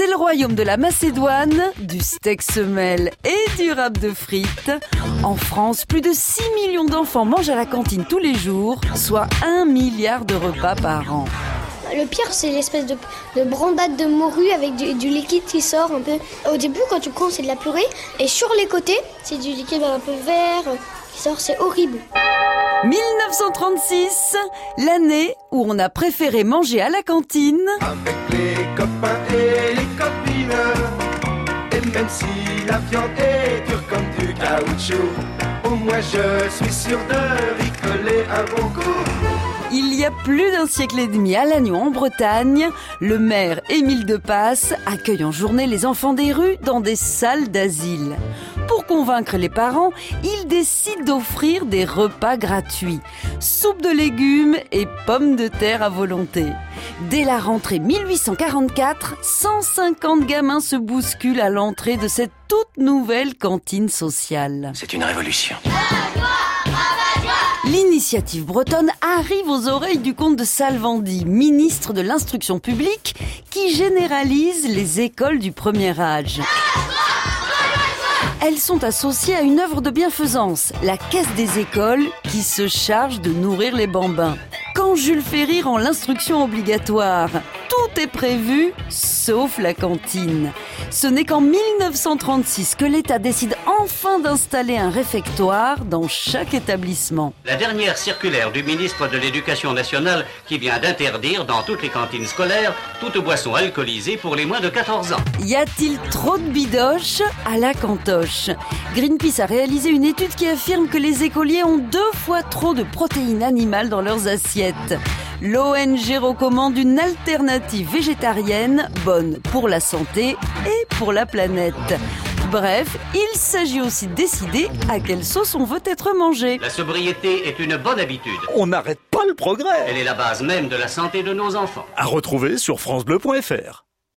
C'est le royaume de la Macédoine, du steak semelle et du rap de frites. En France, plus de 6 millions d'enfants mangent à la cantine tous les jours, soit 1 milliard de repas par an. Le pire, c'est l'espèce de, de, brandade de morue avec du, du, liquide qui sort un peu. Au début, quand tu prends, c'est de la purée. Et sur les côtés, c'est du liquide un peu vert qui sort. C'est horrible. 1936, l'année où on a préféré manger à la cantine. Avec les copains et si la viande est dure comme du caoutchouc, au moins je suis sûr de ricoler un bon coup. Il y a plus d'un siècle et demi à Lannion en Bretagne, le maire Émile de Passe accueille en journée les enfants des rues dans des salles d'asile. Pour convaincre les parents, il décide d'offrir des repas gratuits, soupe de légumes et pommes de terre à volonté. Dès la rentrée 1844, 150 gamins se bousculent à l'entrée de cette toute nouvelle cantine sociale. C'est une révolution. L'initiative bretonne arrive aux oreilles du comte de Salvandy, ministre de l'instruction publique, qui généralise les écoles du premier âge. Elles sont associées à une œuvre de bienfaisance, la Caisse des écoles, qui se charge de nourrir les bambins. Jules Ferry rend l'instruction obligatoire, tout est prévu, sauf la cantine. Ce n'est qu'en 1936 que l'État décide enfin d'installer un réfectoire dans chaque établissement. La dernière circulaire du ministre de l'Éducation nationale qui vient d'interdire dans toutes les cantines scolaires toute boisson alcoolisée pour les moins de 14 ans. Y a-t-il trop de bidoches à la cantoche? Greenpeace a réalisé une étude qui affirme que les écoliers ont deux fois trop de protéines animales dans leurs assiettes. L'ONG recommande une alternative végétarienne bonne pour la santé et pour la planète. Bref, il s'agit aussi de décider à quelle sauce on veut être mangé. La sobriété est une bonne habitude. On n'arrête pas le progrès. Elle est la base même de la santé de nos enfants. À retrouver sur francebleu.fr.